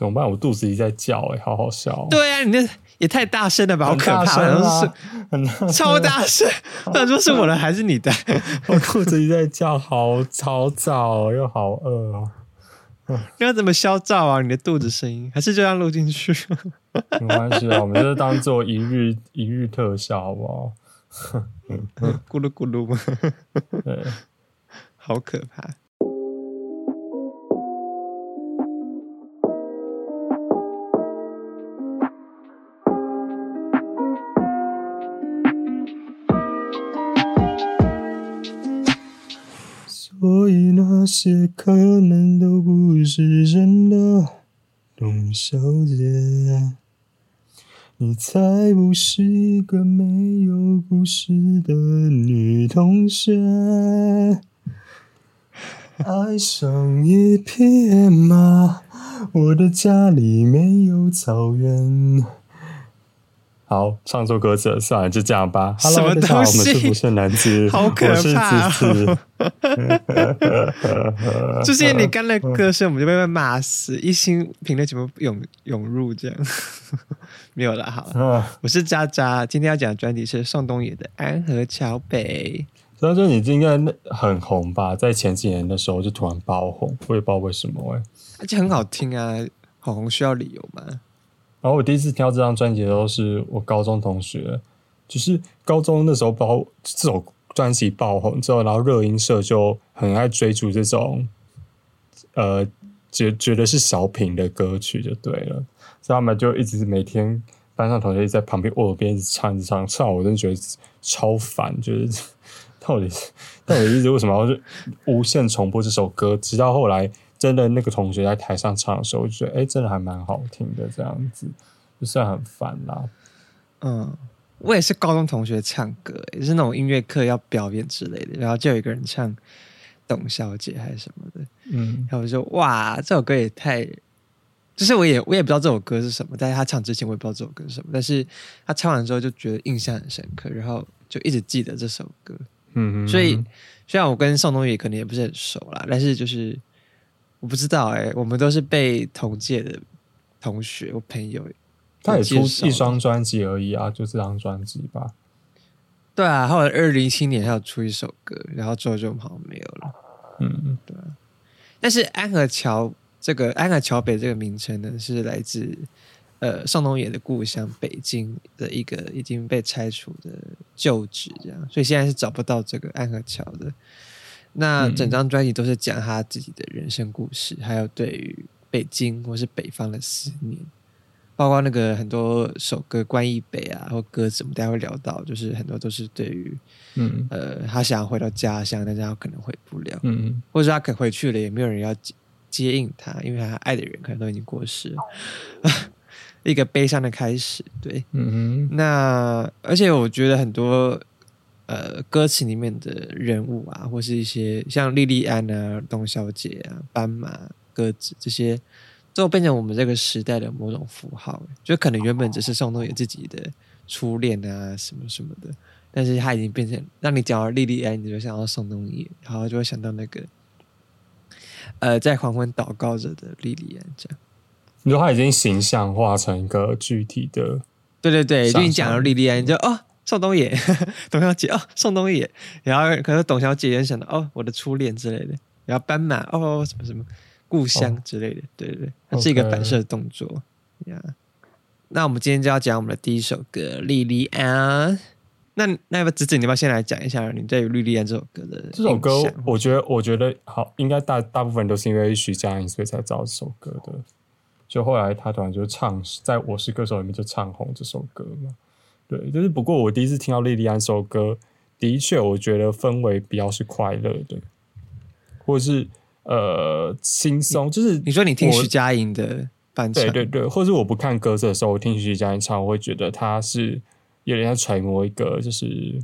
怎么办？我肚子一直在叫，哎，好好笑。对啊，你那也太大声了吧，好可怕，是超大声。那说是我的还是你的？我肚子一直在叫，好吵早又好饿哦。你 要怎么消噪啊？你的肚子声音，还是就这样录进去？没关系啊，我们就当做一日一日特效，好不好？咕噜咕噜吗？对，好可怕。那些可能都不是真的，董小姐，你才不是一个没有故事的女同学。爱上一匹野马，我的家里没有草原。好，唱错歌词算了，就这样吧。Hello，大家好，我们是不是男子？好可怕！就是你刚的歌声，我们就被被骂死。一心评论全部涌涌入，这样 没有了。好，我是渣渣，今天要讲的专辑是宋冬野的《安河桥北》。虽然说你应该很红吧，在前几年的时候就突然爆红，我也不知道为什么哎。而且很好听啊，好红需要理由吗？然后我第一次听到这张专辑的时候，是我高中同学，就是高中那时候爆这首专辑爆红之后，然后热音社就很爱追逐这种，呃，觉觉得是小品的歌曲就对了，所以他们就一直每天班上同学在旁边我耳边一直唱一直唱，唱我真的觉得超烦，就是到底是到底一直为什么要是无限重播这首歌，直到后来。真的，那个同学在台上唱的时候，我觉得哎，真的还蛮好听的，这样子，就是很烦啦。嗯，我也是高中同学唱歌，也是那种音乐课要表演之类的，然后就有一个人唱《董小姐》还是什么的，嗯，然后我就哇，这首歌也太……就是我也我也不知道这首歌是什么，但是他唱之前我也不知道这首歌是什么，但是他唱完之后就觉得印象很深刻，然后就一直记得这首歌。嗯，所以虽然我跟宋冬野可能也不是很熟啦，但是就是。我不知道哎，我们都是被同届的同学、我朋友，他也出一双专辑而已啊，就这张专辑吧。对啊，后来二零一七年还有出一首歌，然后之后就好像没有了。嗯，对。但是安河桥这个安河桥北这个名称呢，是来自呃宋冬野的故乡北京的一个已经被拆除的旧址，这样，所以现在是找不到这个安河桥的。那整张专辑都是讲他自己的人生故事，还有对于北京或是北方的思念，包括那个很多首歌《关于北》啊，或歌词，我们大家会聊到，就是很多都是对于，嗯。呃，他想要回到家乡，但是他可能回不了，嗯，或者他可回去了，也没有人要接接应他，因为他爱的人可能都已经过世了，一个悲伤的开始，对，嗯哼，那而且我觉得很多。呃，歌词里面的人物啊，或是一些像莉莉安啊、董小姐啊、斑马、鸽子这些，都变成我们这个时代的某种符号。就可能原本只是宋冬野自己的初恋啊，什么什么的，但是他已经变成让你讲到莉莉安，你就想到宋冬野，然后就会想到那个呃，在黄昏祷告着的莉莉安。这样，你说他已经形象化成一个具体的，对对对，就你讲到莉莉安，就哦。宋冬野，董小姐哦，宋冬野，然后可能董小姐也想到哦，我的初恋之类的，然后斑马哦，什么什么故乡之类的，对对对，它是一个反射动作呀。那我们今天就要讲我们的第一首歌《莉莉安》。那那要不子子，你要不要先来讲一下你对《莉莉安》这首歌的？这首歌，我觉得，我觉得好，应该大大部分都是因为徐佳莹，所以才知道这首歌的。就后来他突然就唱，在我是歌手里面就唱红这首歌嘛。对，就是不过我第一次听到莉莉安这首歌，的确我觉得氛围比较是快乐的，或者是呃轻松。就是你说你听徐佳莹的翻唱，对对对，或者我不看歌词的时候，我听徐佳莹唱，我会觉得她是有点像揣摩一个就是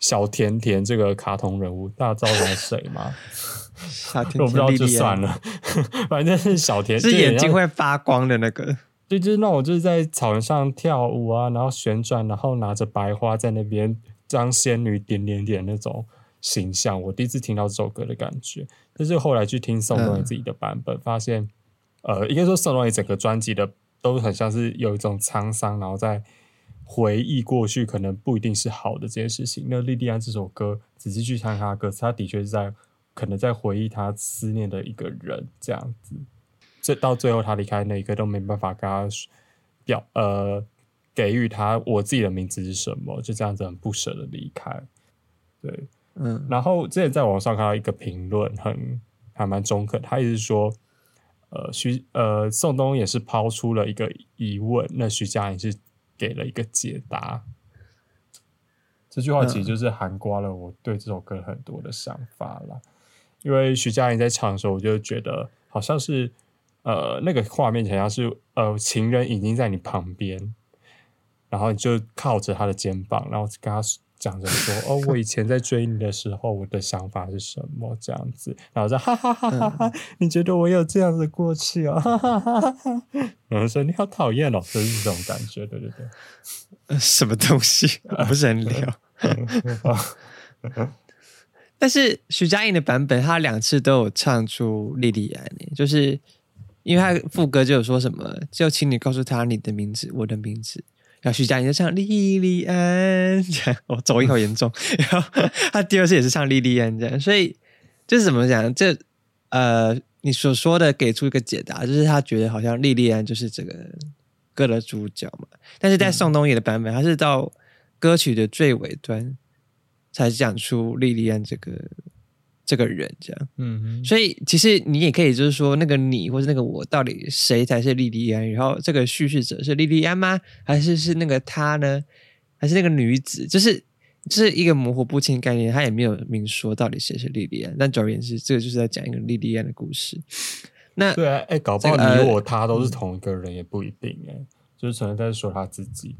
小甜甜这个卡通人物，大家知道他是谁吗？小甜甜，我不知道就算了，反正是小甜，是眼睛会发光的那个。对，就是那种就是在草原上跳舞啊，然后旋转，然后拿着白花在那边当仙女点点点那种形象。我第一次听到这首歌的感觉，但是后来去听宋冬野自己的版本，发现呃，应该说宋冬野整个专辑的都很像是有一种沧桑，然后在回忆过去可能不一定是好的这件事情。那莉莉安这首歌仔细去看他歌词，他的确是在可能在回忆他思念的一个人这样子。这到最后他离开那一刻都没办法跟他表呃给予他我自己的名字是什么，就这样子很不舍的离开。对。嗯，然后之前在网上看到一个评论，很还蛮中肯，他意思说，呃，徐呃宋冬也是抛出了一个疑问，那徐佳莹是给了一个解答。这句话其实就是含刮了我对这首歌很多的想法了，因为徐佳莹在唱的时候，我就觉得好像是呃那个画面好像是呃情人已经在你旁边，然后你就靠着他的肩膀，然后跟他。讲着说哦，我以前在追你的时候，我的想法是什么？这样子，然后说哈哈哈哈哈，你觉得我有这样的过去哦？哈哈哈哈哈，然后说你好讨厌哦，就是这种感觉，对对对。什么东西？不是很聊。但是徐佳莹的版本，她两次都有唱出莉莉安，就是因为他副歌就有说什么，就请你告诉他你的名字，我的名字。然后徐佳莹就唱莉莉安，这样我走音好严重。然后他第二次也是唱莉莉安，这样，所以这是怎么讲？这呃，你所说的给出一个解答，就是他觉得好像莉莉安就是这个歌的主角嘛。但是在宋冬野的版本，他是到歌曲的最尾端才讲出莉莉安这个。这个人这样，嗯，所以其实你也可以就是说，那个你或者那个我，到底谁才是莉莉安？然后这个叙事者是莉莉安吗？还是是那个他呢？还是那个女子？就是就是一个模糊不清的概念，他也没有明说到底谁是莉莉安。但总而言之，这个就是在讲一个莉莉安的故事。那对啊，哎，搞不好你我他都是同一个人，也不一定哎，就是可能在说他自己。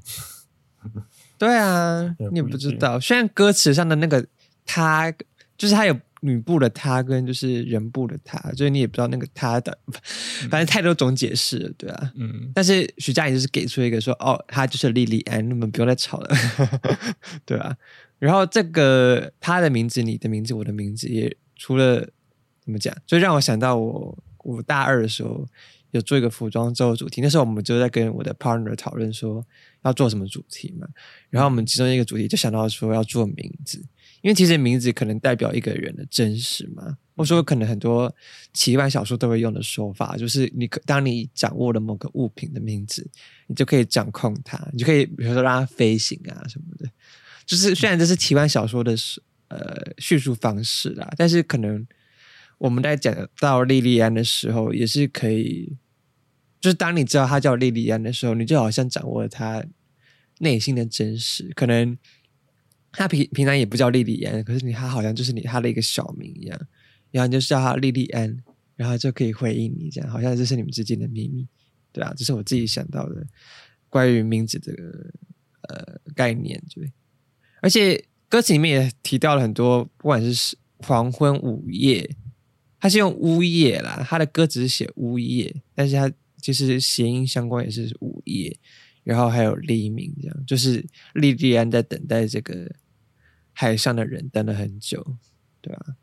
对啊，你也不知道。虽然歌词上的那个他，就是他有。女部的她跟就是人部的她，所以你也不知道那个她的，反正太多种解释了，对啊，嗯。但是徐佳莹就是给出一个说，哦，她就是莉莉安，你们不用再吵了，对啊。然后这个她的名字、你的名字、我的名字，也除了怎么讲，就让我想到我我大二的时候有做一个服装周主题，那时候我们就在跟我的 partner 讨论说要做什么主题嘛。然后我们其中一个主题就想到说要做名字。因为其实名字可能代表一个人的真实嘛，或者说可能很多奇幻小说都会用的说法，就是你可当你掌握了某个物品的名字，你就可以掌控它，你就可以比如说让它飞行啊什么的。就是虽然这是奇幻小说的呃叙述方式啦，但是可能我们在讲到莉莉安的时候，也是可以，就是当你知道她叫莉莉安的时候，你就好像掌握了她内心的真实，可能。他平平常也不叫莉莉安，可是你他好像就是你他的一个小名一样，然后你就叫他莉莉安，然后就可以回应你，这样好像这是你们之间的秘密，对啊，这是我自己想到的关于名字这个呃概念，对。而且歌词里面也提到了很多，不管是黄昏午夜，他是用呜夜啦，他的歌只是写呜夜，但是他其实谐音相关也是午夜，然后还有黎明，这样就是莉莉安在等待这个。海上的人等了很久，对吧？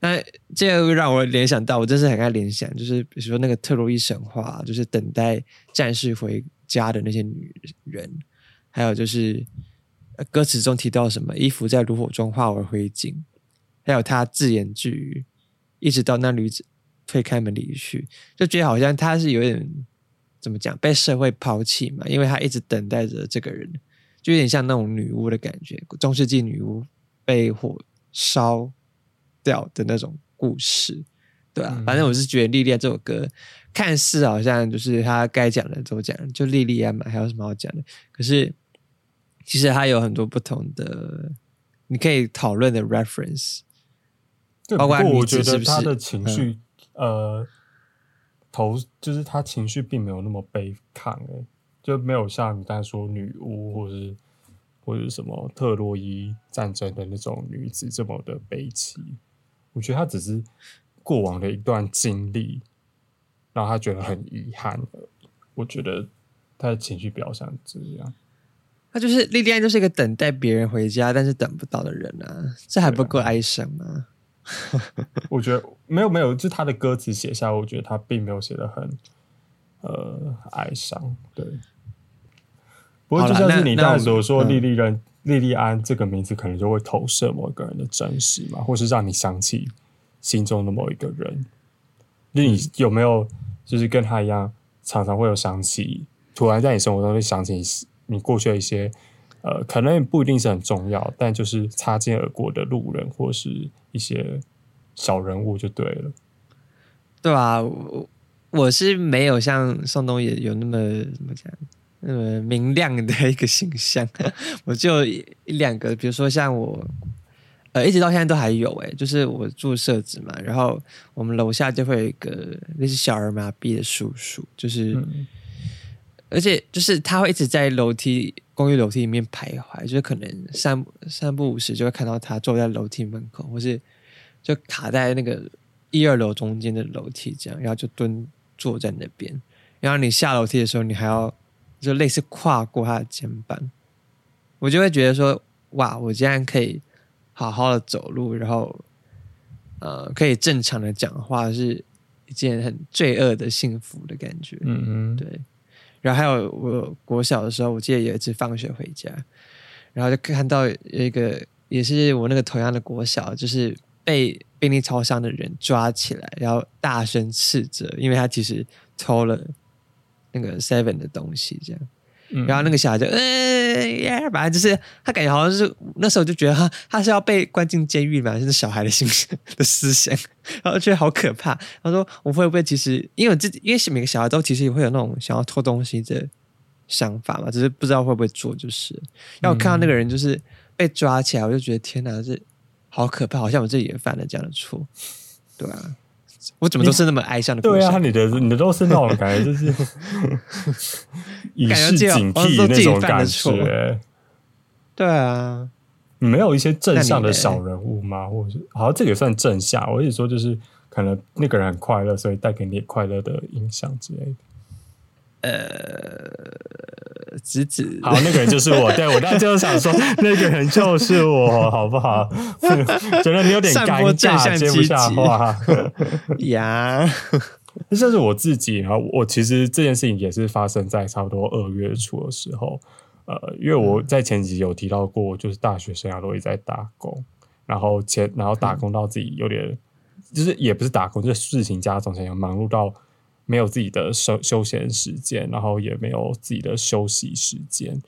那这个让我联想到，我真是很爱联想，就是比如说那个特洛伊神话，就是等待战士回家的那些女人，还有就是歌词中提到什么衣服在炉火中化为灰烬，还有他自言自语，一直到那女子推开门离去，就觉得好像他是有点怎么讲被社会抛弃嘛，因为他一直等待着这个人。就有点像那种女巫的感觉，中世纪女巫被火烧掉的那种故事，对啊，反正我是觉得《莉莉安》这首歌看似好像就是他该讲的都讲，就《莉莉安》嘛，还有什么好讲的？可是其实它有很多不同的你可以讨论的 reference，包括我觉得他的情绪，呃，投就是他情绪并没有那么悲抗诶。就没有像你刚才说女巫，或者是或者什么特洛伊战争的那种女子这么的悲戚。我觉得她只是过往的一段经历，让她觉得很遗憾。我觉得她的情绪表现这样。她就是莉莉安，就是一个等待别人回家但是等不到的人啊，这还不够哀伤吗？我觉得没有没有，就他的歌词写下，我觉得他并没有写的很呃哀伤。对，不过就像是你当时我说莉莉安莉莉安这个名字，可能就会投射某一个人的真实嘛，或是让你想起心中的某一个人。那你有没有就是跟他一样，常常会有想起，突然在你生活中会想起你过去的一些呃，可能也不一定是很重要，但就是擦肩而过的路人或是一些小人物就对了。对啊，我我是没有像宋冬野有那么怎么讲那么明亮的一个形象，我就一两个，比如说像我。呃，一直到现在都还有哎，就是我住社子嘛，然后我们楼下就会有一个那是小儿麻痹的叔叔，就是，而且就是他会一直在楼梯公寓楼梯里面徘徊，就是可能三三不五时就会看到他坐在楼梯门口，或是就卡在那个一二楼中间的楼梯这样，然后就蹲坐在那边，然后你下楼梯的时候，你还要就类似跨过他的肩膀，我就会觉得说，哇，我竟然可以。好好的走路，然后，呃，可以正常的讲话，是一件很罪恶的幸福的感觉。嗯嗯，对。然后还有我国小的时候，我记得有一次放学回家，然后就看到有一个也是我那个同样的国小，就是被便利超商的人抓起来，然后大声斥责，因为他其实偷了那个 Seven 的东西，这样。然后那个小孩就呃，反正就是他感觉好像是那时候就觉得他他是要被关进监狱嘛，就是小孩的心的思想，然后觉得好可怕。他说我会不会其实因为自己因为每个小孩都其实也会有那种想要偷东西的想法嘛，只是不知道会不会做。就是让我看到那个人就是被抓起来，我就觉得天哪，这好可怕，好像我自己也犯了这样的错，对啊。我怎么都是那么哀伤的？对啊，你的你的都是那种感觉，就是以示警惕那种感觉。对啊，没有一些正向的小人物吗？或者是好像这个也算正向？我一直说就是可能那个人很快乐，所以带给你快乐的影响之类的。呃，子子，好，那个人就是我。对我刚才就想说，那个人就是我，好不好？觉得你有点 尴尬，接不下话呀。这是我自己。然后我其实这件事情也是发生在差不多二月初的时候。呃，因为我在前几集有提到过，就是大学生涯都一直在打工，然后前然后打工到自己有点，就是也不是打工，就是事情加重，想要忙碌到。没有自己的休休闲时间，然后也没有自己的休息时间。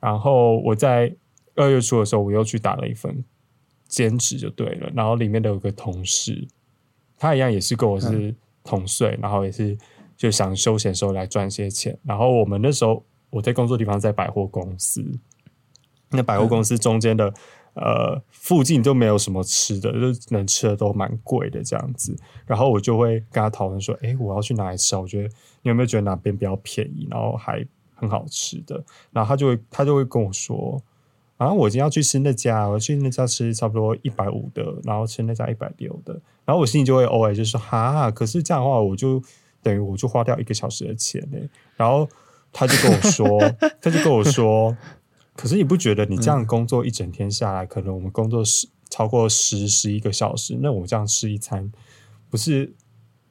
然后我在二月初的时候，我又去打了一份兼职，就对了。然后里面的有个同事，他一样也是跟我是同岁，然后也是就想休闲时候来赚些钱。然后我们那时候我在工作地方在百货公司，那百货公司中间的。呃，附近都没有什么吃的，就能吃的都蛮贵的这样子。然后我就会跟他讨论说：“哎，我要去哪里吃？我觉得你有没有觉得哪边比较便宜，然后还很好吃的？”然后他就会他就会跟我说：“啊，我今天要去吃那家，我去那家吃差不多一百五的，然后吃那家一百六的。”然后我心里就会偶尔就说：“哈，可是这样的话，我就等于我就花掉一个小时的钱呢。”然后他就跟我说：“他就跟我说。”可是你不觉得你这样工作一整天下来，可能我们工作十超过十十一个小时，那我这样吃一餐，不是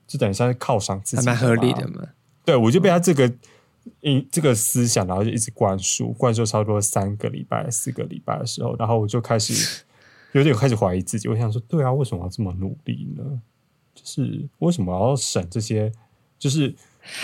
就等于像是犒赏自己，蛮合理的嘛？对，我就被他这个一这个思想，然后就一直灌输，灌输差不多三个礼拜、四个礼拜的时候，然后我就开始 有点开始怀疑自己。我想说，对啊，为什么要这么努力呢？就是为什么要省这些？就是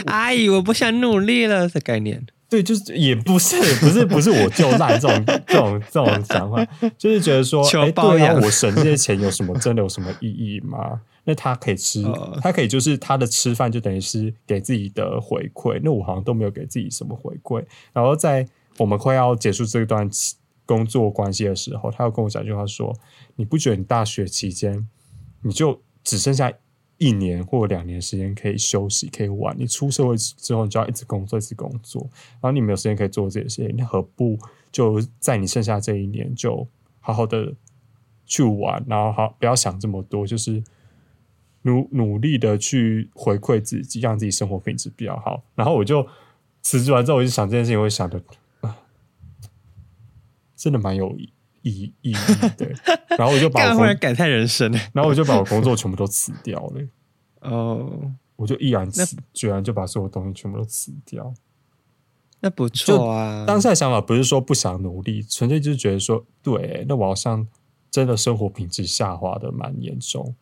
阿姨，我不想努力了的概念。对，就是也不是，不是，不是我就烂这种 这种这种想法，就是觉得说，哎，对啊，我省这些钱有什么真的有什么意义吗？那他可以吃，他可以就是他的吃饭就等于是给自己的回馈，那我好像都没有给自己什么回馈。然后在我们快要结束这段工作关系的时候，他又跟我讲一句话说：“你不觉得你大学期间你就只剩下？”一年或两年时间可以休息，可以玩。你出社会之后，你就要一直工作，一直工作，然后你没有时间可以做这些。你何不就在你剩下这一年，就好好的去玩，然后好不要想这么多，就是努努力的去回馈自己，让自己生活品质比较好。然后我就辞职完之后，我就想这件事情，我就想的啊，真的蛮有意义义对，然后我就把忽然感叹人生，然后我就把我工作全部都辞掉了。哦，我就毅然辞，居然就把所有东西全部都辞掉。那不错啊！当下想法不是说不想努力，纯粹就是觉得说，对，那我好像真的生活品质下滑的蛮严重。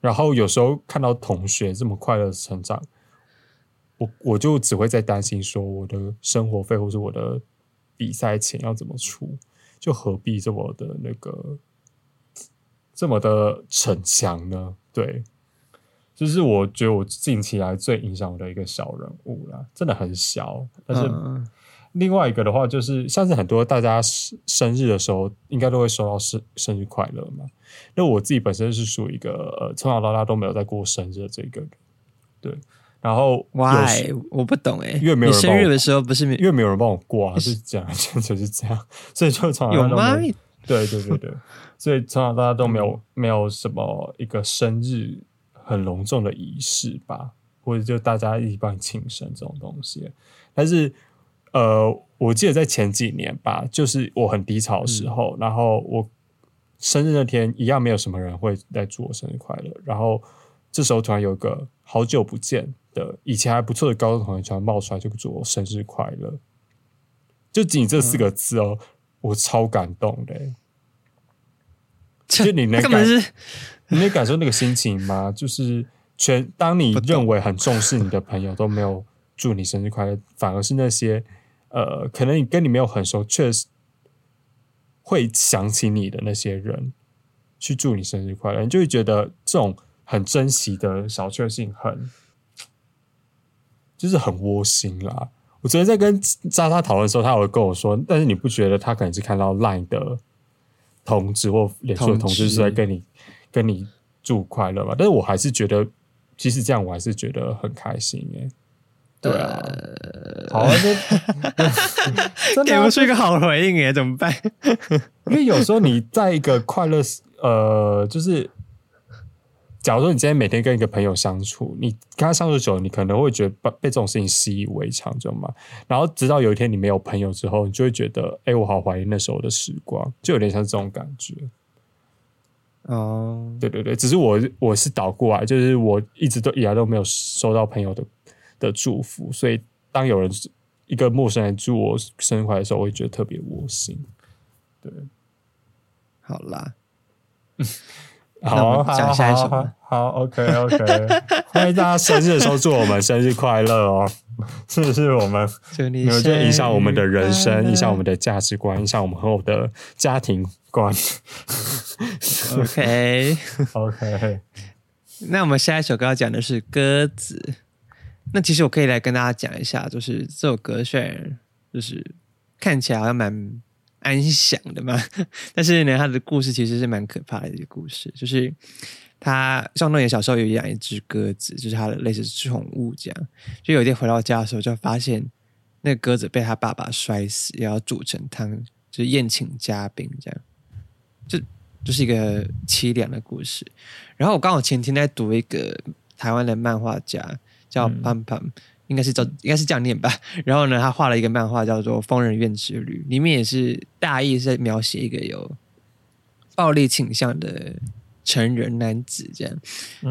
然后有时候看到同学这么快乐的成长，我我就只会在担心说，我的生活费或者我的比赛钱要怎么出？就何必这么的那个这么的逞强呢？对。就是我觉得我近期来最影响我的一个小人物啦，真的很小。但是另外一个的话，就是像是很多大家生日的时候，应该都会收到生生日快乐嘛。那我自己本身是属于一个呃从小到大都没有在过生日的这个人，对。然后，why 我不懂哎，因为没有人生日的时候不是因为没有人帮我过啊，是这样，就是这样，所以就从有吗？对对对对，所以从小到大都没有没有什么一个生日。很隆重的仪式吧，或者就大家一起帮你庆生这种东西。但是，呃，我记得在前几年吧，就是我很低潮的时候，然后我生日那天一样没有什么人会来祝我生日快乐。然后这时候突然有个好久不见的以前还不错的高中同学突然冒出来就祝我生日快乐，就仅这四个字哦，我超感动的。就你那感你能感受那个心情吗？就是全当你认为很重视你的朋友都没有祝你生日快乐，反而是那些呃，可能你跟你没有很熟，确实会想起你的那些人去祝你生日快乐，你就会觉得这种很珍惜的小确幸，很就是很窝心啦。我昨天在跟渣渣讨论的时候，他有跟我说，但是你不觉得他可能是看到 LINE 的同志或脸书的同志是在跟你？跟你祝快乐吧，但是我还是觉得，其实这样我还是觉得很开心耶。对啊，好啊，这 给不出一个好回应耶，怎么办？因为有时候你在一个快乐，呃，就是假如说你今天每天跟一个朋友相处，你跟他相处久，你可能会觉得被被这种事情习以为常，知道吗？然后直到有一天你没有朋友之后，你就会觉得，哎，我好怀念那时候的时光，就有点像这种感觉。哦，对对对，只是我我是倒过来，就是我一直都以来都没有收到朋友的的祝福，所以当有人一个陌生人祝我生日快乐的时候，我会觉得特别窝心。对，好啦，好，讲下一首，好，OK OK，欢迎大家生日的时候祝我们生日快乐哦，是不是我们？你们就影响我们的人生，影响我们的价值观，影响我们和我的家庭。观，OK OK。那我们下一首歌要讲的是鸽子。那其实我可以来跟大家讲一下，就是这首歌虽然就是看起来好像蛮安详的嘛，但是呢，他的故事其实是蛮可怕的一个故事。就是他上东野小时候有养一只鸽子，就是他的类似宠物这样。就有一天回到家的时候，就发现那个鸽子被他爸爸摔死，也要煮成汤，就是宴请嘉宾这样。就就是一个凄凉的故事。然后我刚好前天在读一个台湾的漫画家，叫潘潘，应该是叫应该是这样念吧。然后呢，他画了一个漫画叫做《疯人院之旅》，里面也是大意是在描写一个有暴力倾向的成人男子，这样，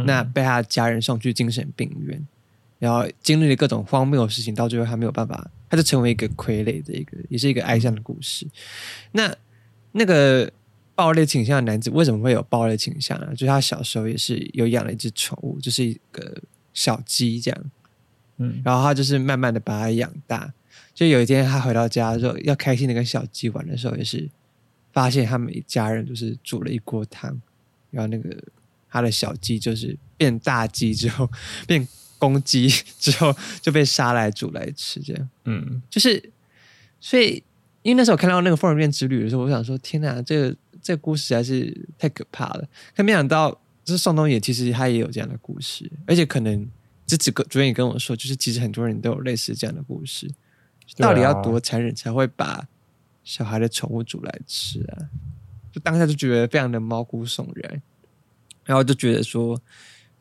那被他家人送去精神病院，然后经历了各种荒谬的事情，到最后他没有办法，他就成为一个傀儡的一个，也是一个哀伤的故事。那那个。暴力倾向的男子为什么会有暴力倾向呢？就是他小时候也是有养了一只宠物，就是一个小鸡这样，嗯，然后他就是慢慢的把它养大。就有一天他回到家的时候，要开心的跟小鸡玩的时候，也是发现他们一家人就是煮了一锅汤，然后那个他的小鸡就是变大鸡之后变公鸡之后就被杀来煮来吃，这样，嗯，就是所以因为那时候看到那个《疯人院之旅》的时候，我想说，天哪，这个。这个故事还是太可怕了，可没想到，就是宋冬野其实他也有这样的故事，而且可能这几个主演也跟我说，就是其实很多人都有类似这样的故事，到底要多残忍才会把小孩的宠物煮来吃啊？就当下就觉得非常的毛骨悚然，然后就觉得说，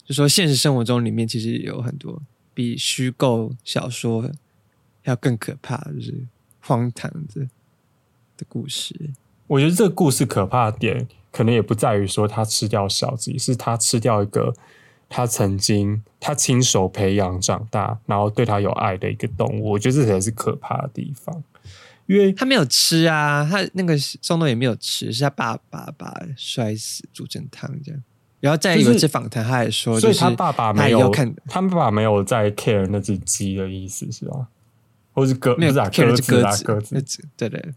就说现实生活中里面其实有很多比虚构小说要更可怕，就是荒唐的的故事。我觉得这个故事可怕的点，可能也不在于说他吃掉小鸡，是他吃掉一个他曾经他亲手培养长大，然后对他有爱的一个动物。我觉得这才是可怕的地方，因为他没有吃啊，他那个宋冬也没有吃，是他爸爸把摔死煮成汤这样。然后再有一次访谈，他还说，所以他爸爸没有看，他爸爸没有在 care 那只鸡的意思是吧？或是鸽，没有 care 鸽子，鸽子，对对。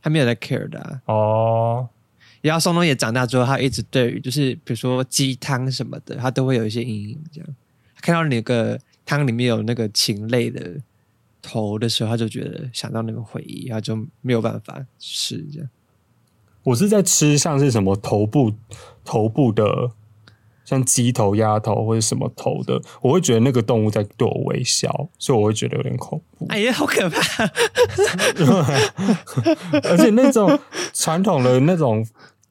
他没有在 care 的哦，然后松东也长大之后，他一直对于就是比如说鸡汤什么的，他都会有一些阴影。这样看到那个汤里面有那个禽类的头的时候，他就觉得想到那个回忆，他就没有办法吃。这样，我是在吃像是什么头部头部的。像鸡头、鸭头或者什么头的，我会觉得那个动物在对我微笑，所以我会觉得有点恐怖。哎呀，好可怕！而且那种传统的那种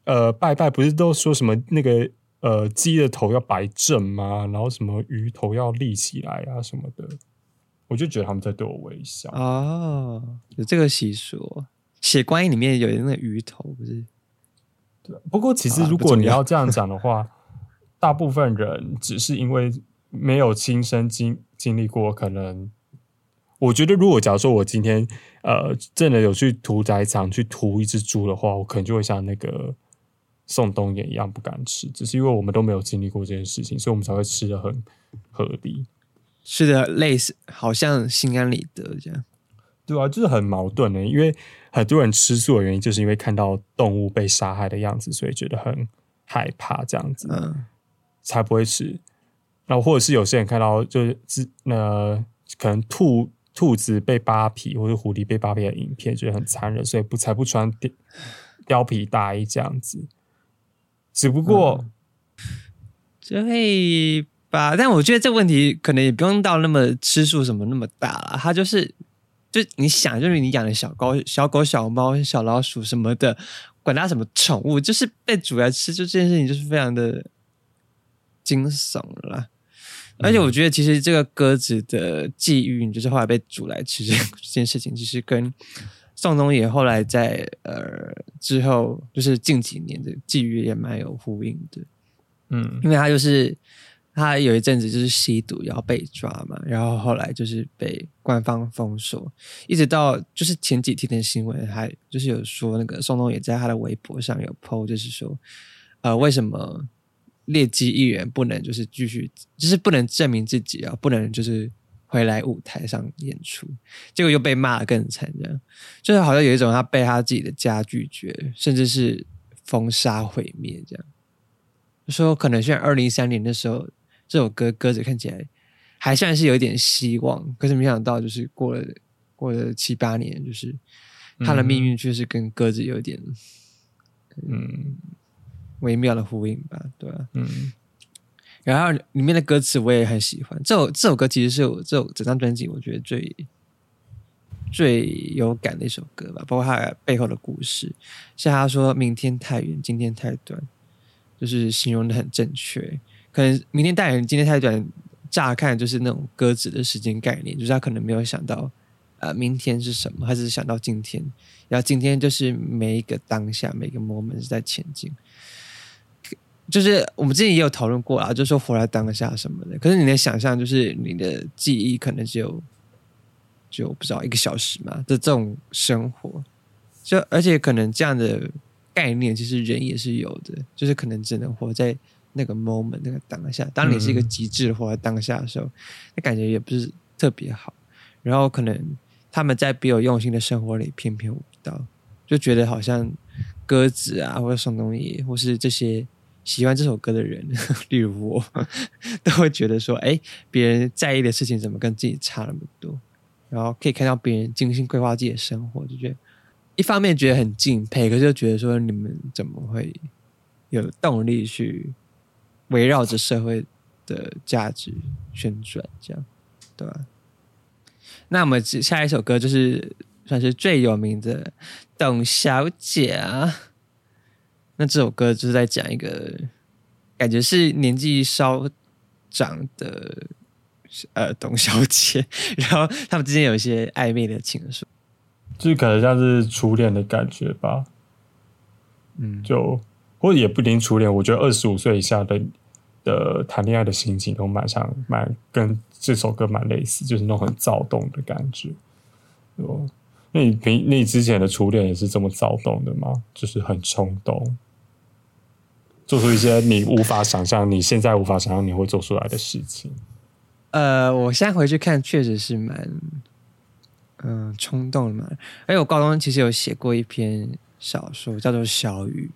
呃拜拜，不是都说什么那个呃鸡的头要摆正吗？然后什么鱼头要立起来啊什么的，我就觉得他们在对我微笑。哦，有这个习俗，写观音里面有那个鱼头，不是？对。不过其实如果你要这样讲的话。大部分人只是因为没有亲身经经历过，可能我觉得，如果假如说我今天呃真的有去屠宰场去屠一只猪的话，我可能就会像那个宋冬野一样不敢吃。只是因为我们都没有经历过这件事情，所以我们才会吃的很合理，是的类似，好像心安理得这样。对啊，就是很矛盾的，因为很多人吃素的原因，就是因为看到动物被杀害的样子，所以觉得很害怕这样子。嗯。才不会吃，然后或者是有些人看到就是自那可能兔兔子被扒皮或者狐狸被扒皮的影片，觉得很残忍，所以不才不穿貂貂皮大衣这样子。只不过，就会吧，但我觉得这问题可能也不用到那么吃素什么那么大了。它就是，就你想，就是你养的小狗、小狗、小猫、小老鼠什么的，管它什么宠物，就是被煮来吃，就这件事情就是非常的。惊悚了，而且我觉得其实这个鸽子的际遇，就是后来被煮来吃这件事情，其实跟宋冬野后来在呃之后，就是近几年的际遇也蛮有呼应的。嗯，因为他就是他有一阵子就是吸毒然后被抓嘛，然后后来就是被官方封锁，一直到就是前几天的新闻还就是有说那个宋冬野在他的微博上有 PO，就是说呃为什么。劣迹艺人不能就是继续，就是不能证明自己啊，不能就是回来舞台上演出，结果又被骂的更惨，这样就是好像有一种他被他自己的家拒绝，甚至是封杀毁灭这样。说可能像二零一三年的时候，这首歌歌子看起来还算是有一点希望，可是没想到就是过了过了七八年，就是他的命运却是跟鸽子有点嗯。微妙的呼应吧，对吧？嗯，然后里面的歌词我也很喜欢。这首这首歌其实是我这首整张专辑我觉得最最有感的一首歌吧，包括它背后的故事。像他说明天太远，今天太短，就是形容的很正确。可能明天太远，今天太短，乍看就是那种歌词的时间概念，就是他可能没有想到呃明天是什么，他只是想到今天。然后今天就是每一个当下，每个 moment 是在前进。就是我们之前也有讨论过啊，就说活在当下什么的。可是你能想象，就是你的记忆可能只有就不知道一个小时嘛的这种生活，就而且可能这样的概念，其实人也是有的，就是可能只能活在那个 moment 那个当下。当你是一个极致活在当下的时候，那感觉也不是特别好。然后可能他们在别有用心的生活里偏偏悟不到，就觉得好像鸽子啊，或者宋冬野，或是这些。喜欢这首歌的人，例如我，都会觉得说：“哎，别人在意的事情怎么跟自己差那么多？”然后可以看到别人精心规划自己的生活，就觉得一方面觉得很敬佩，可是又觉得说：“你们怎么会有动力去围绕着社会的价值旋转？这样对吧？”那我们下一首歌就是算是最有名的《董小姐》啊。那这首歌就是在讲一个感觉是年纪稍长的呃董小姐，然后他们之间有一些暧昧的情愫，就是可能像是初恋的感觉吧。嗯，就或者也不一定初恋。我觉得二十五岁以下的的谈恋爱的心情都蛮像，蛮跟这首歌蛮类似，就是那种很躁动的感觉。哦，那你平那你之前的初恋也是这么躁动的吗？就是很冲动，做出一些你无法想象，你现在无法想象你会做出来的事情。呃，我现在回去看，确实是蛮。嗯，冲动的嘛？而且我高中其实有写过一篇小说，叫做《小雨》，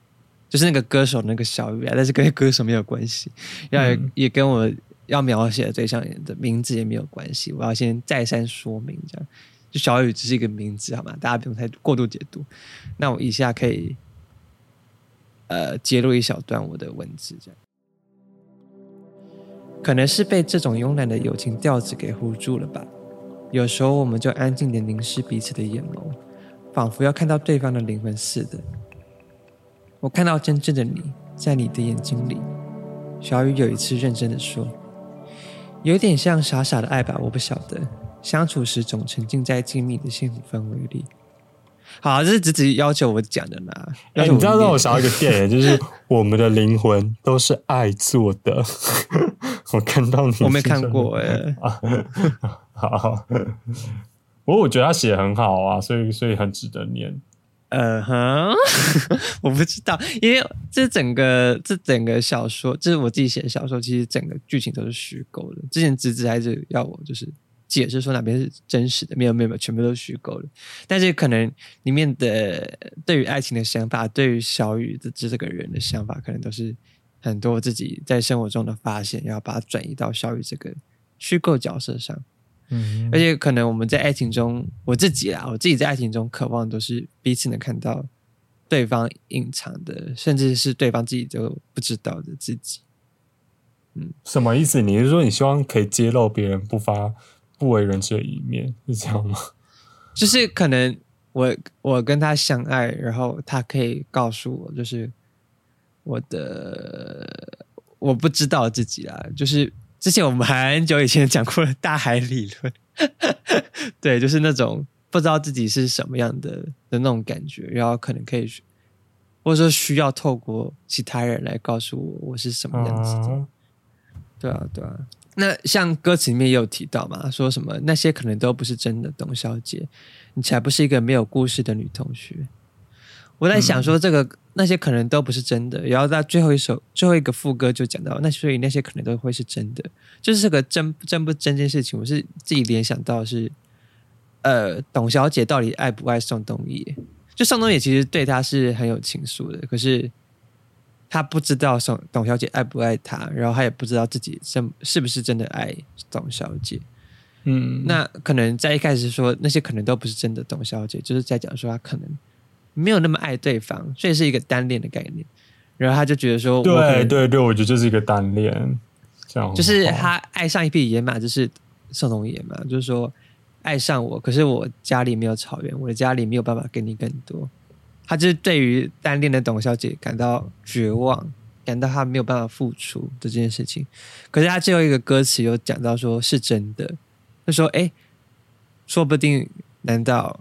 就是那个歌手那个小雨啊，但是跟歌手没有关系，要也跟我要描写的对象的名字也没有关系。我要先再三说明，这样就小雨只是一个名字，好吗？大家不用太过度解读。那我以下可以呃揭露一小段我的文字，这样可能是被这种慵懒的友情调子给唬住了吧。有时候，我们就安静的凝视彼此的眼眸，仿佛要看到对方的灵魂似的。我看到真正的你在你的眼睛里。小雨有一次认真的说：“有点像傻傻的爱吧？我不晓得。相处时总沉浸在静谧的幸福氛围里。”好，这是直直要求我讲的啦。哎，你知道让我想到一个电影，就是我们的灵魂都是爱做的。我看到你，我没看过 哎。好，不过我觉得他写很好啊，所以所以很值得念。呃哼，我不知道，因为这整个这整个小说，这是我自己写的小说，其实整个剧情都是虚构的。之前芝芝还是要我就是解释说哪边是真实的，没有没有全部都是虚构的。但是可能里面的对于爱情的想法，对于小雨的这这个人的想法，可能都是很多自己在生活中的发现，然后把它转移到小雨这个虚构角色上。嗯，而且可能我们在爱情中，我自己啦，我自己在爱情中渴望都是彼此能看到对方隐藏的，甚至是对方自己都不知道的自己。嗯，什么意思？你是说你希望可以揭露别人不发不为人知的一面，是这样吗？就是可能我我跟他相爱，然后他可以告诉我，就是我的我不知道自己啊，就是。之前我们很久以前讲过了大海理论，对，就是那种不知道自己是什么样的的那种感觉，然后可能可以，或者说需要透过其他人来告诉我我是什么样子的。对啊，对啊。那像歌词里面也有提到嘛，说什么那些可能都不是真的，董小姐，你才不是一个没有故事的女同学。我在想说，这个那些可能都不是真的。然后在最后一首最后一个副歌就讲到，那所以那些可能都会是真的，就是这个真真不真这件事情，我是自己联想到是，呃，董小姐到底爱不爱宋冬野？就宋冬野其实对她是很有情愫的，可是他不知道宋董小姐爱不爱他，然后他也不知道自己真是不是真的爱董小姐。嗯，那可能在一开始说那些可能都不是真的，董小姐就是在讲说他可能。没有那么爱对方，所以是一个单恋的概念。然后他就觉得说，对对对，我觉得这是一个单恋，这样就是他爱上一匹野马，就是宋冬野嘛，就是说爱上我，可是我家里没有草原，我的家里没有办法给你更多。他就是对于单恋的董小姐感到绝望，感到他没有办法付出的这件事情。可是他最后一个歌词有讲到说是真的，他说哎，说不定，难道？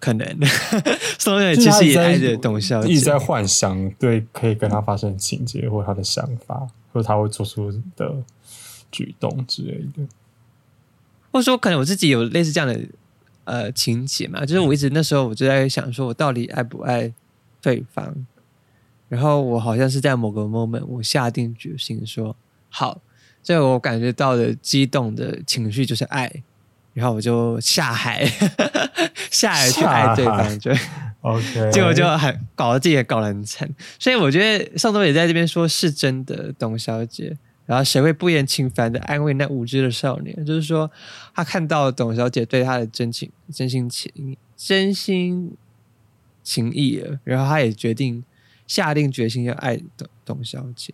可能，宋冬野其实也爱着董小姐，一直在幻想对可以跟他发生情节，或他的想法，或他会做出的举动之类的。或者说，可能我自己有类似这样的呃情节嘛？就是我一直那时候我就在想，说我到底爱不爱对方？然后我好像是在某个 moment，我下定决心说好，这个我感觉到的激动的情绪就是爱。然后我就下海，下海去爱对方，就 OK，结果就很搞得自己也搞得很惨。所以我觉得上周也在这边说是真的，董小姐。然后谁会不厌其烦的安慰那无知的少年？就是说，他看到董小姐对他的真情、真心情、真心情意了，然后他也决定下定决心要爱董董小姐。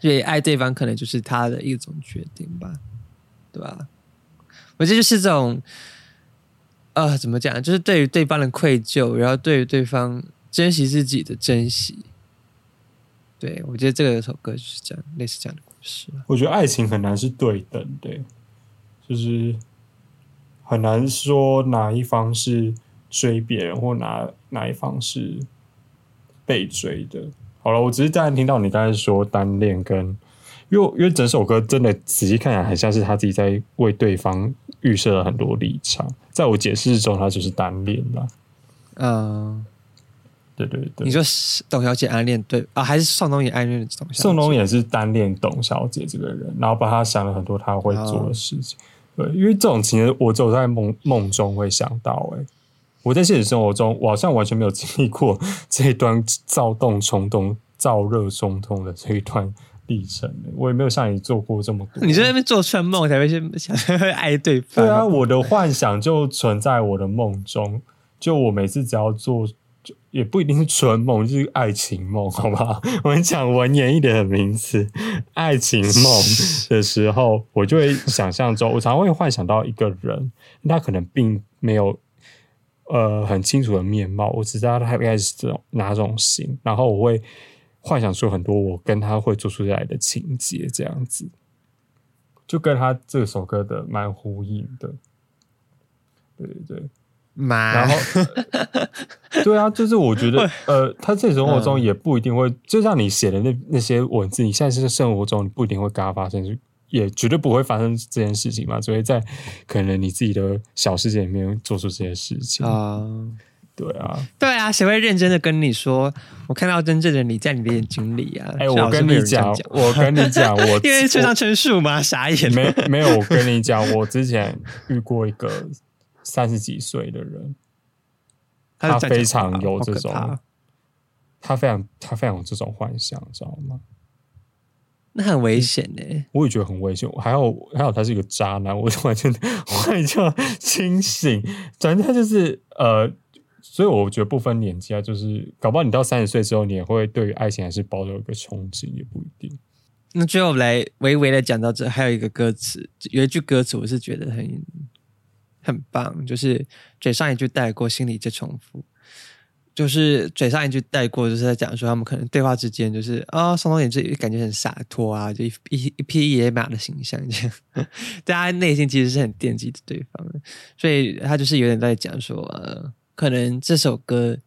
所以爱对方可能就是他的一种决定吧，对吧？我觉得就是这种，呃，怎么讲？就是对于对方的愧疚，然后对于对方珍惜自己的珍惜。对，我觉得这个首歌就是这样，类似这样的故事。我觉得爱情很难是对等的，就是很难说哪一方是追别人，或哪哪一方是被追的。好了，我只是刚才听到你刚才说单恋跟，因为因为整首歌真的仔细看起来很像是他自己在为对方预设了很多立场，在我解释中，他就是单恋了。嗯。对对对，你说董小姐暗恋对啊，还是宋冬野暗恋董？宋冬野是单恋董小姐这个人，然后帮他想了很多他会做的事情。对，因为这种情节我只有在梦梦中会想到。哎，我在现实生活中，我好像完全没有经历过这一段躁动、冲动、燥热、冲动的这一段历程。我也没有像你做过这么多。你在那边做春梦才会去想会爱对方。对啊，我的幻想就存在我的梦中。就我每次只要做。就也不一定是纯梦，就是爱情梦，好不好？我们讲文言一点的名词，爱情梦的时候，我就会想象中，我常会幻想到一个人，他可能并没有呃很清楚的面貌，我只知道他大概是这种哪种型，然后我会幻想出很多我跟他会做出来的情节，这样子，就跟他这首歌的蛮呼应的，对对对。然后，对啊，就是我觉得，呃，他在生活中也不一定会，就像你写的那那些文字，你现在是在生活中，你不一定会跟他发生，也绝对不会发生这件事情嘛。所以在可能你自己的小世界里面做出这些事情啊，对啊，对啊，谁会认真的跟你说，我看到真正的你在你的眼睛里啊？哎，我跟你讲，我跟你讲，我 因为村上春树嘛？傻眼，没没有，我跟你讲，我之前遇过一个。三十几岁的人，他非常有这种，他非常他非常有这种幻想，知道吗？那很危险呢。我也觉得很危险。还有还有，他是一个渣男，我就完全完全清醒。反正他就是呃，所以我觉得不分年纪啊，就是搞不好你到三十岁之后，你也会对于爱情还是保有一个憧憬，也不一定。那最后来微微的讲到这，还有一个歌词，有一句歌词，我是觉得很。很棒，就是嘴上一句带过，心里就重复。就是嘴上一句带过，就是在讲说他们可能对话之间，就是啊，宋冬野这感觉很洒脱啊，就一一一匹野马的形象这样。大家内心其实是很惦记着对方的，所以他就是有点在讲说，呃，可能这首歌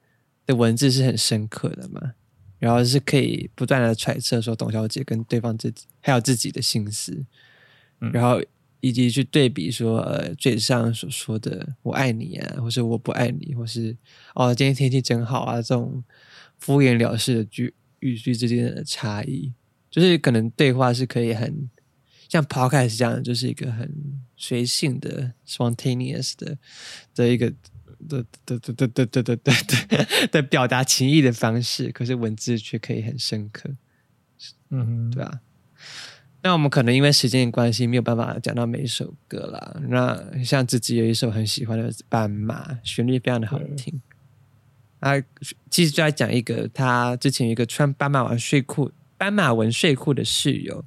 的文字是很深刻的嘛，然后是可以不断的揣测说董小姐跟对方自己还有自己的心思，然后。以及去对比说，呃，嘴上所说的“我爱你”啊，或是“我不爱你”，或是“哦，今天天气真好啊”这种敷衍了事的句语句之间的差异，就是可能对话是可以很像 podcast 这样，就是一个很随性的 spontaneous 的的一个的的的的的的的的的表达情意的方式，可是文字却可以很深刻，嗯，对啊。那我们可能因为时间的关系，没有办法讲到每一首歌啦。那像自己有一首很喜欢的《斑马》，旋律非常的好听。啊，其实就在讲一个他之前有一个穿斑马纹睡裤、斑马纹睡裤的室友，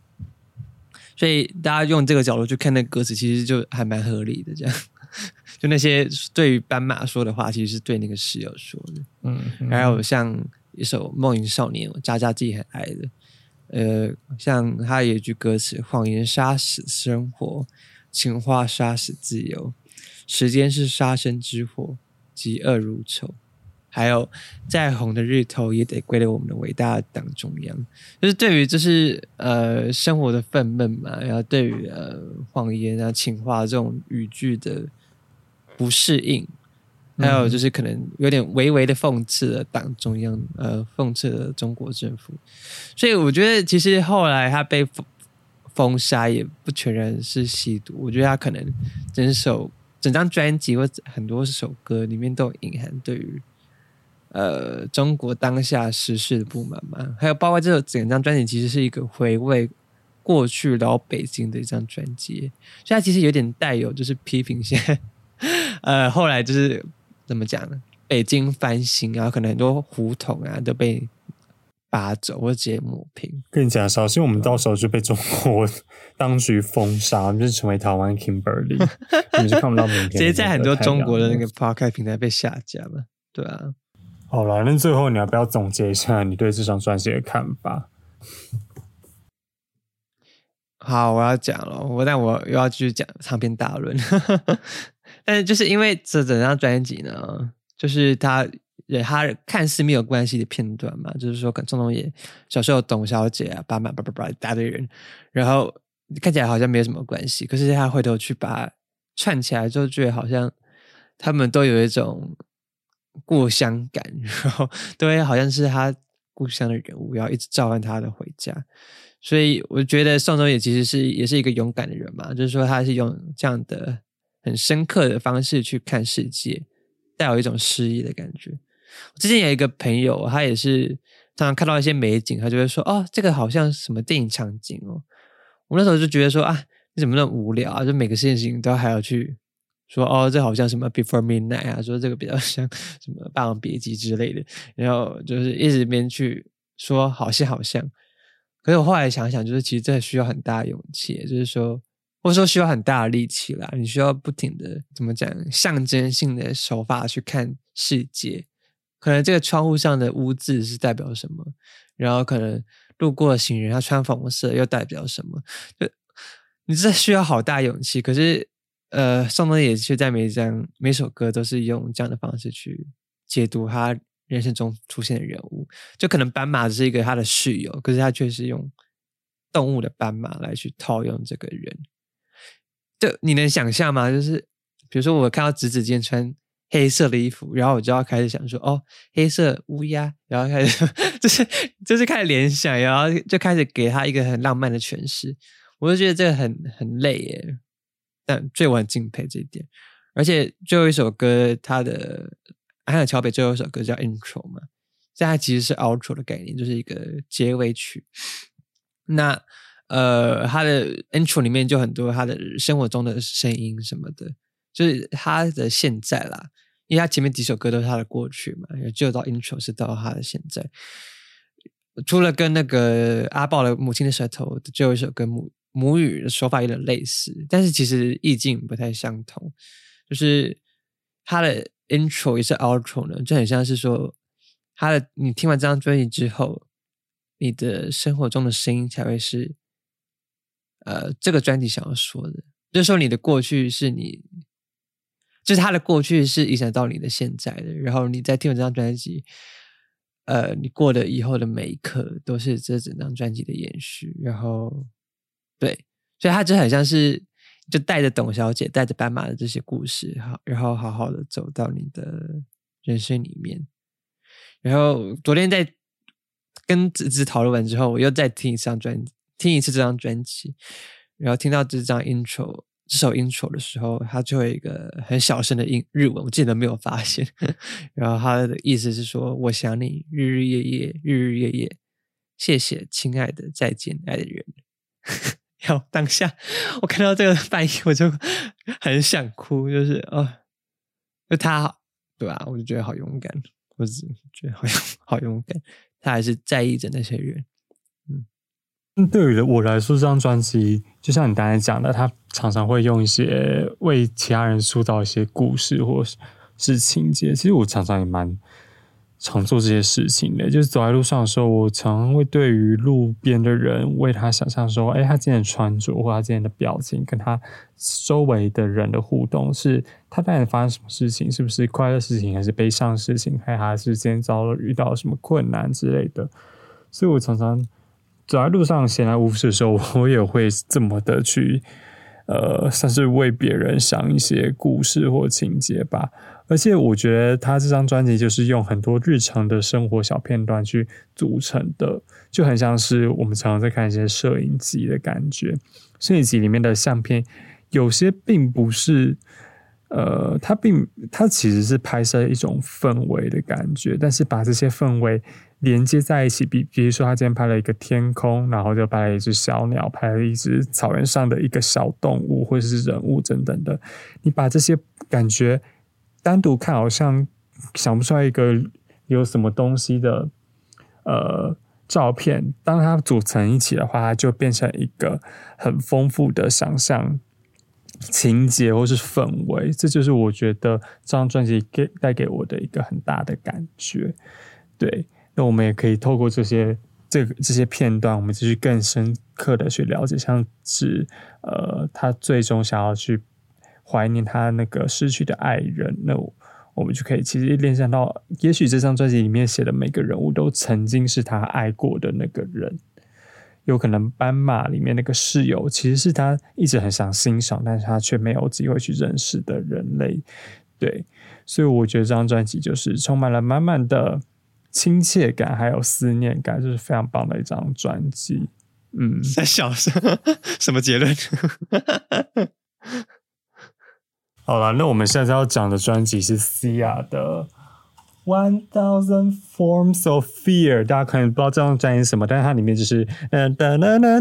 所以大家用这个角度去看那歌词，其实就还蛮合理的。这样，就那些对于斑马说的话，其实是对那个室友说的。嗯，还有像一首《梦影少年》，我佳佳自己很爱的。呃，像他有一句歌词：“谎言杀死生活，情话杀死自由，时间是杀身之祸，嫉恶如仇。”还有再红的日头也得归了我们的伟大党中央。就是对于就是呃生活的愤懑嘛，然后对于呃谎言啊、情话这种语句的不适应。还有就是可能有点微微的讽刺了党中央，呃，讽刺了中国政府，所以我觉得其实后来他被封封杀也不全然是吸毒，我觉得他可能整首整张专辑或很多首歌里面都隐含对于呃中国当下时事的不满嘛，还有包括这首整张专辑其实是一个回味过去老北京的一张专辑，所以它其实有点带有就是批评现在，呃，后来就是。怎么讲呢？北京翻新啊，可能很多胡同啊都被拔走或者直接抹平。跟你讲，小心我们到时候就被中国 当局封杀，我们就成为台湾 Kimberly，你就看不到明天。直接在很多中国的那个 Podcast 平台被下架了。对啊。好了，那最后你要不要总结一下你对这张专辑的看法？好，我要讲了，我但我又要继续讲长篇大论。但是就是因为这整张专辑呢，就是他也他看似没有关系的片段嘛，就是说跟宋冬野小时候董小姐啊，爸妈叭叭叭一大堆人，然后看起来好像没有什么关系，可是他回头去把串起来，就觉得好像他们都有一种故乡感，然后都好像是他故乡的人物，要一直召唤他的回家。所以我觉得宋冬野其实是也是一个勇敢的人嘛，就是说他是用这样的很深刻的方式去看世界，带有一种诗意的感觉。我之前有一个朋友，他也是常常看到一些美景，他就会说：“哦，这个好像什么电影场景哦。”我那时候就觉得说：“啊，你怎么那么无聊啊？就每个事情都还要去说哦，这好像什么 Before Midnight 啊，说这个比较 像什么霸王别姬之类的，然后就是一直边去说好像好像。”可是我后来想想，就是其实这需要很大勇气，就是说，或者说需要很大的力气啦。你需要不停的怎么讲象征性的手法去看世界。可能这个窗户上的污渍是代表什么？然后可能路过的行人他穿粉红色又代表什么？就你这需要好大勇气。可是，呃，宋冬野却在每一张每首歌都是用这样的方式去解读他。人生中出现的人物，就可能斑马是一个他的室友，可是他却是用动物的斑马来去套用这个人。就你能想象吗？就是比如说，我看到子子今天穿黑色的衣服，然后我就要开始想说，哦，黑色乌鸦，然后开始 就是就是开始联想，然后就开始给他一个很浪漫的诠释。我就觉得这个很很累耶，但最我很敬佩这一点。而且最后一首歌，它的。还有桥北最后一首歌叫 Intro 嘛，这它其实是 Outro 的概念，就是一个结尾曲。那呃，他的 Intro 里面就很多他的生活中的声音什么的，就是他的现在啦。因为他前面几首歌都是他的过去嘛，就到 Intro 是到他的现在。除了跟那个阿豹的母亲的舌头的最后一首歌母母语的手法有点类似，但是其实意境不太相同，就是他的。intro 也是 outro 呢，就很像是说，他的你听完这张专辑之后，你的生活中的声音才会是，呃，这个专辑想要说的，就是说你的过去是你，就是他的过去是影响到你的现在的，然后你在听完这张专辑，呃，你过的以后的每一刻都是这整张专辑的延续，然后，对，所以他就很像是。就带着董小姐、带着斑马的这些故事，好，然后好好的走到你的人生里面。然后昨天在跟子子讨论完之后，我又再听一张专辑听一次这张专辑，然后听到这张 intro 这首 intro 的时候，他就有一个很小声的英日文，我记得没有发现。然后他的意思是说：“我想你，日日夜夜，日日夜夜，谢谢，亲爱的，再见，爱的人。”然后当下，我看到这个翻译，我就很想哭，就是哦，就他对吧？我就觉得好勇敢，我只觉得好勇好勇敢，他还是在意着那些人。对于我来说，这张专辑就像你刚才讲的，他常常会用一些为其他人塑造一些故事或是情节。其实我常常也蛮。常做这些事情的，就是走在路上的时候，我常会对于路边的人为他想象说，哎，他今天的穿着或他今天的表情，跟他周围的人的互动，是他当然发生什么事情，是不是快乐事情，还是悲伤事情，还他是今天遭了遇到什么困难之类的。所以我常常走在路上闲来无事的时候，我也会这么的去，呃，算是为别人想一些故事或情节吧。而且我觉得他这张专辑就是用很多日常的生活小片段去组成的，就很像是我们常常在看一些摄影集的感觉。摄影集里面的相片有些并不是，呃，它并它其实是拍摄一种氛围的感觉，但是把这些氛围连接在一起，比比如说他今天拍了一个天空，然后就拍了一只小鸟，拍了一只草原上的一个小动物或者是人物等等的，你把这些感觉。单独看好像想不出来一个有什么东西的呃照片，当它组成一起的话，它就变成一个很丰富的想象情节或是氛围。这就是我觉得这张专辑给带给我的一个很大的感觉。对，那我们也可以透过这些这这些片段，我们继续更深刻的去了解，像是呃，他最终想要去。怀念他那个失去的爱人，那我我们就可以其实联想到，也许这张专辑里面写的每个人物都曾经是他爱过的那个人。有可能斑马里面那个室友，其实是他一直很想欣赏，但是他却没有机会去认识的人类。对，所以我觉得这张专辑就是充满了满满的亲切感，还有思念感，就是非常棒的一张专辑。嗯，在笑什么？什么结论？好了，那我们现在要讲的专辑是 Sia 的。One thousand forms of fear，大家可能不知道这张专辑是什么，但是它里面就是 嗯哒哒哒哒哒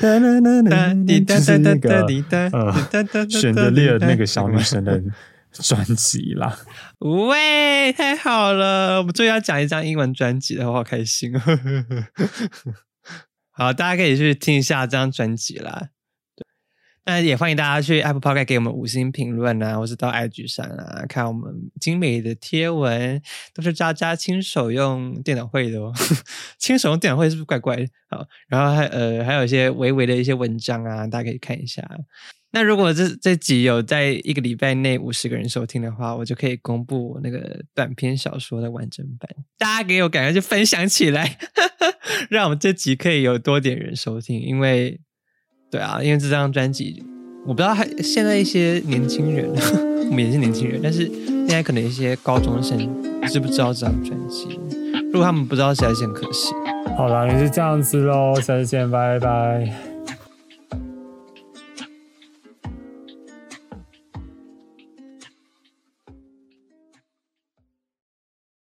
哒哒就是那个呃选择列那个小女生的专辑啦。喂，太好了，我们终于要讲一张英文专辑了，我好开心！好，大家可以去听一下这张专辑啦。那也欢迎大家去 Apple Podcast 给我们五星评论啊，或是到 IG 上啊，看我们精美的贴文，都是渣渣亲手用电脑绘的哦。亲手用电脑绘是不是怪怪的？好，然后还呃还有一些微微的一些文章啊，大家可以看一下。那如果这这集有在一个礼拜内五十个人收听的话，我就可以公布我那个短篇小说的完整版，大家给我感觉就分享起来，让我们这集可以有多点人收听，因为。对啊，因为这张专辑，我不知道还现在一些年轻人，我们也是年轻人，但是现在可能一些高中生知不知道这张专辑？如果他们不知道，实在是很可惜。好了，也是这样子喽，下次见，拜拜。